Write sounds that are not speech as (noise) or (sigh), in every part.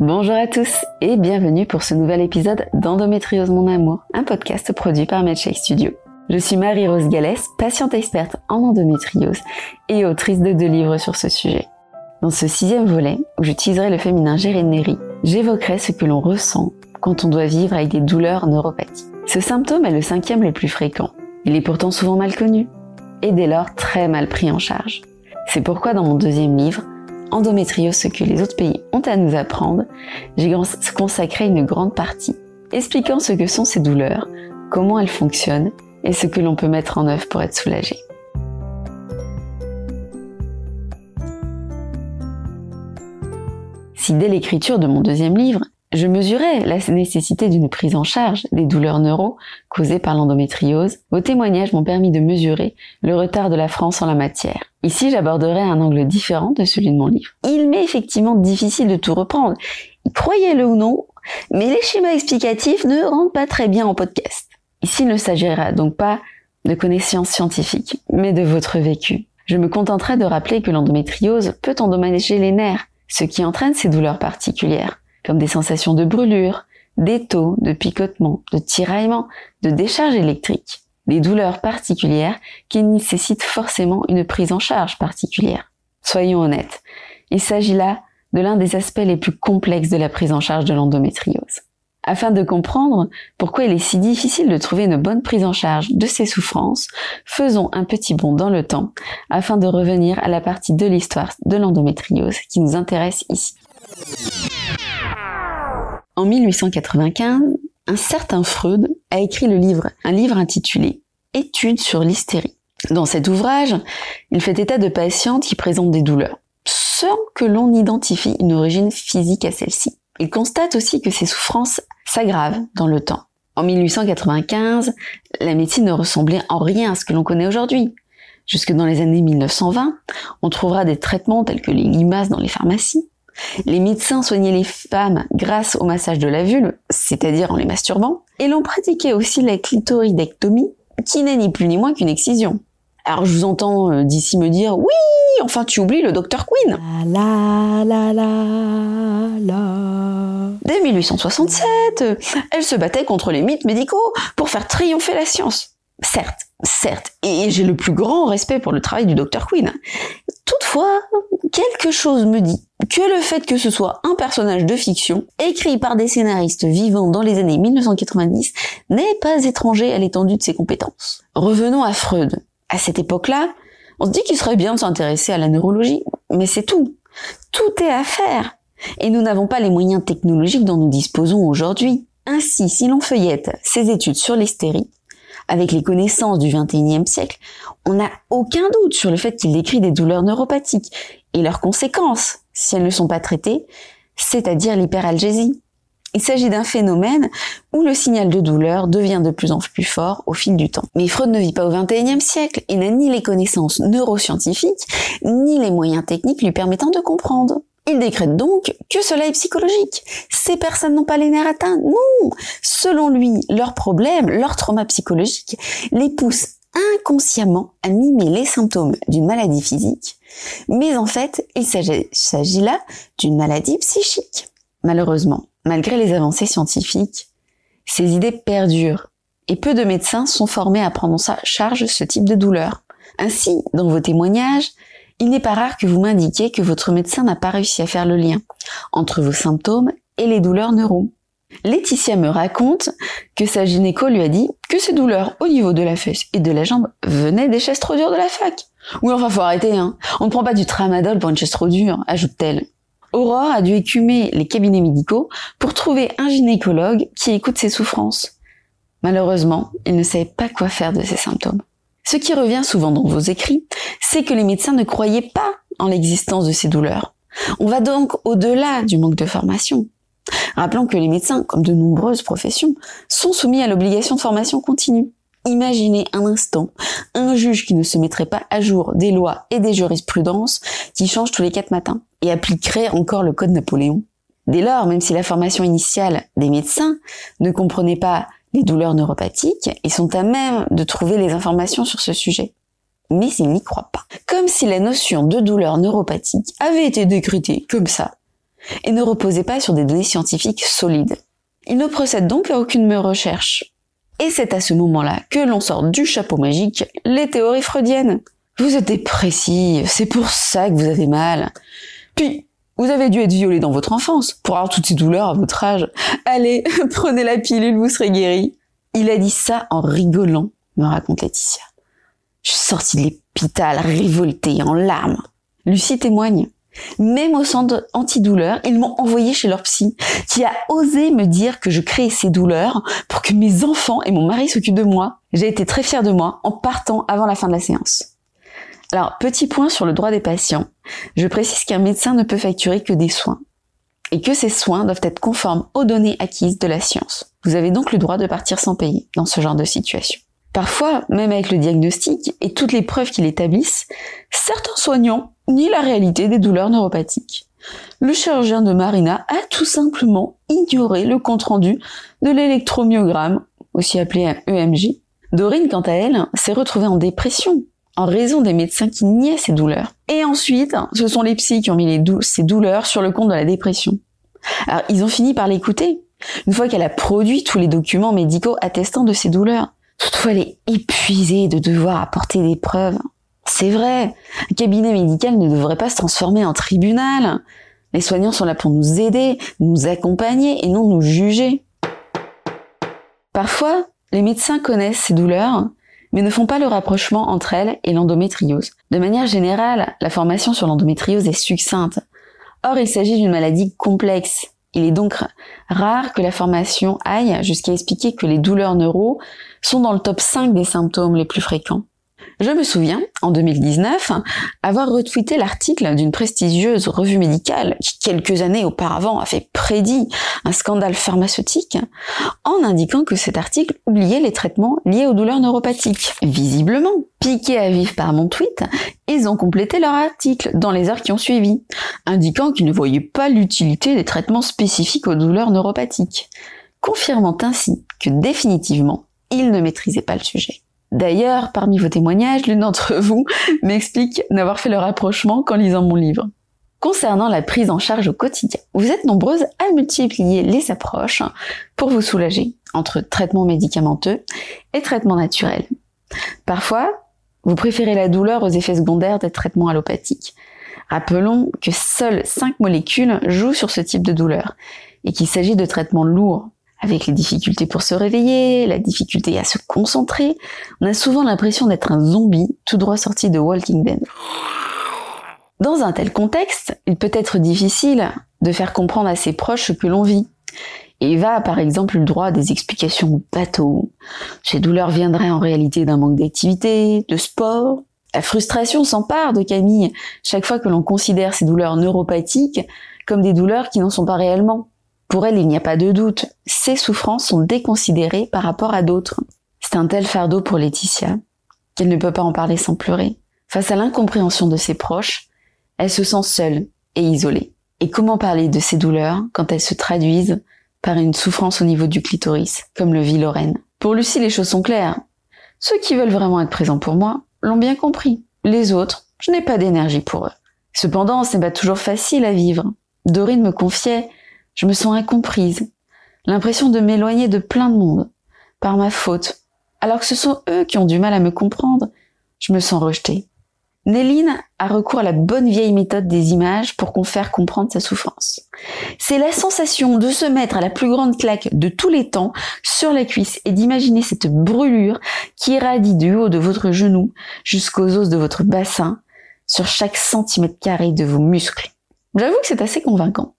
Bonjour à tous et bienvenue pour ce nouvel épisode d'Endométriose Mon Amour, un podcast produit par MedShake Studio. Je suis Marie-Rose Gallès, patiente experte en endométriose et autrice de deux livres sur ce sujet. Dans ce sixième volet, où j'utiliserai le féminin Gérénéry, j'évoquerai ce que l'on ressent quand on doit vivre avec des douleurs neuropathiques. Ce symptôme est le cinquième le plus fréquent. Il est pourtant souvent mal connu et dès lors très mal pris en charge. C'est pourquoi dans mon deuxième livre, Endométriose, ce que les autres pays ont à nous apprendre, j'ai consacré une grande partie expliquant ce que sont ces douleurs, comment elles fonctionnent et ce que l'on peut mettre en œuvre pour être soulagé. Si dès l'écriture de mon deuxième livre, je mesurais la nécessité d'une prise en charge des douleurs neuro causées par l'endométriose. Vos témoignages m'ont permis de mesurer le retard de la France en la matière. Ici, j'aborderai un angle différent de celui de mon livre. Il m'est effectivement difficile de tout reprendre. Croyez-le ou non, mais les schémas explicatifs ne rentrent pas très bien en podcast. Ici, il ne s'agira donc pas de connaissances scientifiques, mais de votre vécu. Je me contenterai de rappeler que l'endométriose peut endommager les nerfs, ce qui entraîne ces douleurs particulières comme des sensations de brûlure, d'étau, de picotement, de tiraillement, de décharge électrique, des douleurs particulières qui nécessitent forcément une prise en charge particulière. Soyons honnêtes, il s'agit là de l'un des aspects les plus complexes de la prise en charge de l'endométriose. Afin de comprendre pourquoi il est si difficile de trouver une bonne prise en charge de ces souffrances, faisons un petit bond dans le temps afin de revenir à la partie de l'histoire de l'endométriose qui nous intéresse ici. En 1895, un certain Freud a écrit le livre, un livre intitulé Études sur l'hystérie. Dans cet ouvrage, il fait état de patientes qui présentent des douleurs, sans que l'on identifie une origine physique à celle-ci. Il constate aussi que ces souffrances s'aggravent dans le temps. En 1895, la médecine ne ressemblait en rien à ce que l'on connaît aujourd'hui. Jusque dans les années 1920, on trouvera des traitements tels que les limaces dans les pharmacies, les médecins soignaient les femmes grâce au massage de la vulve, c'est-à-dire en les masturbant, et l'on pratiquait aussi la clitoridectomie, qui n'est ni plus ni moins qu'une excision. Alors je vous entends euh, d'ici me dire oui, enfin tu oublies le docteur Queen. La, la, la, la, Dès 1867, elle se battait contre les mythes médicaux pour faire triompher la science. Certes, certes, et j'ai le plus grand respect pour le travail du docteur Queen. Toutefois, quelque chose me dit que le fait que ce soit un personnage de fiction, écrit par des scénaristes vivants dans les années 1990, n'est pas étranger à l'étendue de ses compétences. Revenons à Freud. À cette époque-là, on se dit qu'il serait bien de s'intéresser à la neurologie, mais c'est tout. Tout est à faire. Et nous n'avons pas les moyens technologiques dont nous disposons aujourd'hui. Ainsi, si l'on feuillette ses études sur l'hystérie, avec les connaissances du XXIe siècle, on n'a aucun doute sur le fait qu'il décrit des douleurs neuropathiques et leurs conséquences si elles ne sont pas traitées, c'est-à-dire l'hyperalgésie. Il s'agit d'un phénomène où le signal de douleur devient de plus en plus fort au fil du temps. Mais Freud ne vit pas au XXIe siècle et n'a ni les connaissances neuroscientifiques, ni les moyens techniques lui permettant de comprendre. Il décrète donc que cela est psychologique. Ces personnes n'ont pas les nerfs atteints. Non Selon lui, leurs problèmes, leur trauma psychologique les poussent inconsciemment à mimer les symptômes d'une maladie physique, mais en fait, il s'agit là d'une maladie psychique. Malheureusement, malgré les avancées scientifiques, ces idées perdurent et peu de médecins sont formés à prendre en charge ce type de douleur. Ainsi, dans vos témoignages, il n'est pas rare que vous m'indiquiez que votre médecin n'a pas réussi à faire le lien entre vos symptômes et les douleurs neuro. Laetitia me raconte que sa gynéco lui a dit que ses douleurs au niveau de la fesse et de la jambe venaient des chaises trop dures de la fac. Oui, enfin, faut arrêter, hein. On ne prend pas du tramadol pour une chaise trop dure, ajoute-t-elle. Aurore a dû écumer les cabinets médicaux pour trouver un gynécologue qui écoute ses souffrances. Malheureusement, il ne savait pas quoi faire de ses symptômes. Ce qui revient souvent dans vos écrits, c'est que les médecins ne croyaient pas en l'existence de ces douleurs. On va donc au-delà du manque de formation. Rappelons que les médecins, comme de nombreuses professions, sont soumis à l'obligation de formation continue. Imaginez un instant un juge qui ne se mettrait pas à jour des lois et des jurisprudences qui changent tous les quatre matins et appliquerait encore le code Napoléon. Dès lors, même si la formation initiale des médecins ne comprenait pas les douleurs neuropathiques, ils sont à même de trouver les informations sur ce sujet. Mais ils n'y croient pas. Comme si la notion de douleur neuropathique avait été décrétée comme ça et ne reposait pas sur des données scientifiques solides. Il ne procède donc à aucune recherche. Et c'est à ce moment-là que l'on sort du chapeau magique les théories freudiennes. Vous êtes dépressif, c'est pour ça que vous avez mal. Puis, vous avez dû être violé dans votre enfance pour avoir toutes ces douleurs à votre âge. Allez, (laughs) prenez la pilule, vous serez guéri. Il a dit ça en rigolant, me raconte Laetitia. Je suis sortie de l'hôpital révoltée, en larmes. Lucie témoigne. Même au centre antidouleur, ils m'ont envoyé chez leur psy, qui a osé me dire que je créais ces douleurs pour que mes enfants et mon mari s'occupent de moi. J'ai été très fière de moi en partant avant la fin de la séance. Alors, petit point sur le droit des patients. Je précise qu'un médecin ne peut facturer que des soins et que ces soins doivent être conformes aux données acquises de la science. Vous avez donc le droit de partir sans payer dans ce genre de situation. Parfois, même avec le diagnostic et toutes les preuves qu'il établissent, certains soignants nient la réalité des douleurs neuropathiques. Le chirurgien de Marina a tout simplement ignoré le compte-rendu de l'électromyogramme, aussi appelé EMG. Dorine, quant à elle, s'est retrouvée en dépression en raison des médecins qui niaient ces douleurs. Et ensuite, ce sont les psys qui ont mis les ces douleurs sur le compte de la dépression. Alors, ils ont fini par l'écouter, une fois qu'elle a produit tous les documents médicaux attestant de ses douleurs. Toutefois, elle est épuisée de devoir apporter des preuves. C'est vrai, un cabinet médical ne devrait pas se transformer en tribunal. Les soignants sont là pour nous aider, nous accompagner et non nous juger. Parfois, les médecins connaissent ces douleurs, mais ne font pas le rapprochement entre elles et l'endométriose. De manière générale, la formation sur l'endométriose est succincte. Or, il s'agit d'une maladie complexe. Il est donc rare que la formation aille jusqu'à expliquer que les douleurs neuro sont dans le top 5 des symptômes les plus fréquents. Je me souviens, en 2019, avoir retweeté l'article d'une prestigieuse revue médicale qui, quelques années auparavant, avait prédit un scandale pharmaceutique, en indiquant que cet article oubliait les traitements liés aux douleurs neuropathiques. Visiblement, piqués à vif par mon tweet, ils ont complété leur article dans les heures qui ont suivi, indiquant qu'ils ne voyaient pas l'utilité des traitements spécifiques aux douleurs neuropathiques, confirmant ainsi que définitivement, ils ne maîtrisaient pas le sujet. D'ailleurs, parmi vos témoignages, l'une d'entre (laughs) vous m'explique n'avoir fait le rapprochement qu'en lisant mon livre. Concernant la prise en charge au quotidien, vous êtes nombreuses à multiplier les approches pour vous soulager entre traitement médicamenteux et traitement naturel. Parfois, vous préférez la douleur aux effets secondaires des traitements allopathiques. Rappelons que seules 5 molécules jouent sur ce type de douleur et qu'il s'agit de traitements lourds avec les difficultés pour se réveiller, la difficulté à se concentrer, on a souvent l'impression d'être un zombie tout droit sorti de Walking Dead. Dans un tel contexte, il peut être difficile de faire comprendre à ses proches ce que l'on vit. Eva a par exemple eu le droit à des explications bateau. Ces douleurs viendraient en réalité d'un manque d'activité, de sport. La frustration s'empare de Camille chaque fois que l'on considère ces douleurs neuropathiques comme des douleurs qui n'en sont pas réellement. Pour elle, il n'y a pas de doute, ses souffrances sont déconsidérées par rapport à d'autres. C'est un tel fardeau pour Laetitia qu'elle ne peut pas en parler sans pleurer. Face à l'incompréhension de ses proches, elle se sent seule et isolée. Et comment parler de ses douleurs quand elles se traduisent par une souffrance au niveau du clitoris, comme le vit Lorraine? Pour Lucie, les choses sont claires. Ceux qui veulent vraiment être présents pour moi l'ont bien compris. Les autres, je n'ai pas d'énergie pour eux. Cependant, ce n'est pas toujours facile à vivre. Dorine me confiait je me sens incomprise, l'impression de m'éloigner de plein de monde, par ma faute, alors que ce sont eux qui ont du mal à me comprendre. Je me sens rejetée. Néline a recours à la bonne vieille méthode des images pour qu'on faire comprendre sa souffrance. C'est la sensation de se mettre à la plus grande claque de tous les temps sur la cuisse et d'imaginer cette brûlure qui irradie du haut de votre genou jusqu'aux os de votre bassin sur chaque centimètre carré de vos muscles. J'avoue que c'est assez convaincant.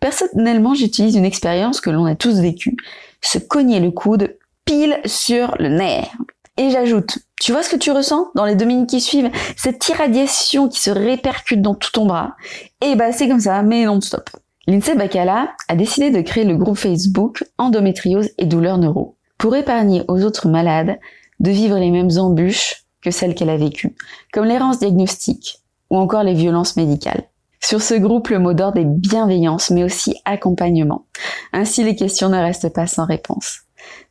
Personnellement, j'utilise une expérience que l'on a tous vécue, se cogner le coude pile sur le nerf. Et j'ajoute, tu vois ce que tu ressens dans les deux minutes qui suivent? Cette irradiation qui se répercute dans tout ton bras. Et bah c'est comme ça, mais non-stop. L'INSEE Bacala a décidé de créer le groupe Facebook Endométriose et douleurs neuro pour épargner aux autres malades de vivre les mêmes embûches que celles qu'elle a vécues, comme l'errance diagnostique ou encore les violences médicales. Sur ce groupe, le mot d'ordre est bienveillance, mais aussi accompagnement. Ainsi, les questions ne restent pas sans réponse.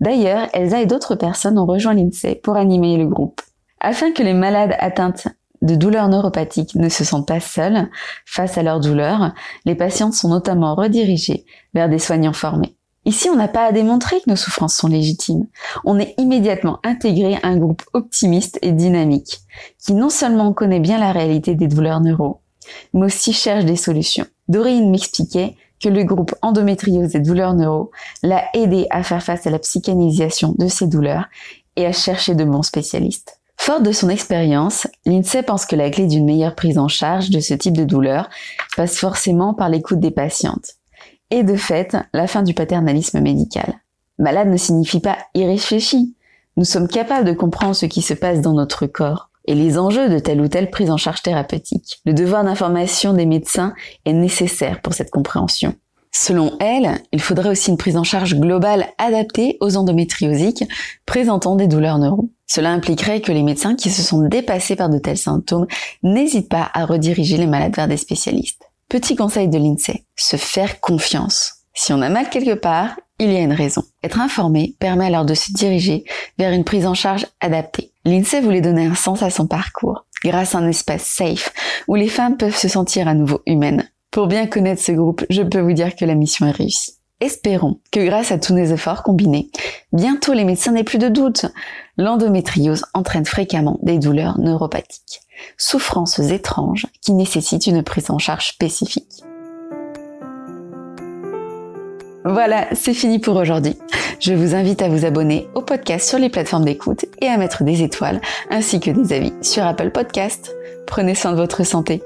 D'ailleurs, Elsa et d'autres personnes ont rejoint l'INSEE pour animer le groupe. Afin que les malades atteintes de douleurs neuropathiques ne se sentent pas seuls face à leurs douleurs. Les patientes sont notamment redirigées vers des soignants formés. Ici, on n'a pas à démontrer que nos souffrances sont légitimes. On est immédiatement intégré à un groupe optimiste et dynamique, qui non seulement connaît bien la réalité des douleurs neuro, mais aussi cherche des solutions. Dorine m'expliquait que le groupe endométriose et douleurs neuro l'a aidé à faire face à la psychanalisation de ses douleurs et à chercher de bons spécialistes. Forte de son expérience, l'INSEE pense que la clé d'une meilleure prise en charge de ce type de douleur passe forcément par l'écoute des patientes. Et de fait, la fin du paternalisme médical. Malade ne signifie pas irréfléchi. Nous sommes capables de comprendre ce qui se passe dans notre corps et les enjeux de telle ou telle prise en charge thérapeutique. Le devoir d'information des médecins est nécessaire pour cette compréhension. Selon elle, il faudrait aussi une prise en charge globale adaptée aux endométriosiques présentant des douleurs neuro. Cela impliquerait que les médecins qui se sont dépassés par de tels symptômes n'hésitent pas à rediriger les malades vers des spécialistes. Petit conseil de l'INSEE, se faire confiance. Si on a mal quelque part, il y a une raison. Être informé permet alors de se diriger vers une prise en charge adaptée. L'INSEE voulait donner un sens à son parcours, grâce à un espace safe où les femmes peuvent se sentir à nouveau humaines. Pour bien connaître ce groupe, je peux vous dire que la mission est réussie. Espérons que grâce à tous nos efforts combinés, bientôt les médecins n'aient plus de doute. L'endométriose entraîne fréquemment des douleurs neuropathiques, souffrances étranges qui nécessitent une prise en charge spécifique. Voilà, c'est fini pour aujourd'hui. Je vous invite à vous abonner au podcast sur les plateformes d'écoute et à mettre des étoiles ainsi que des avis sur Apple Podcast. Prenez soin de votre santé.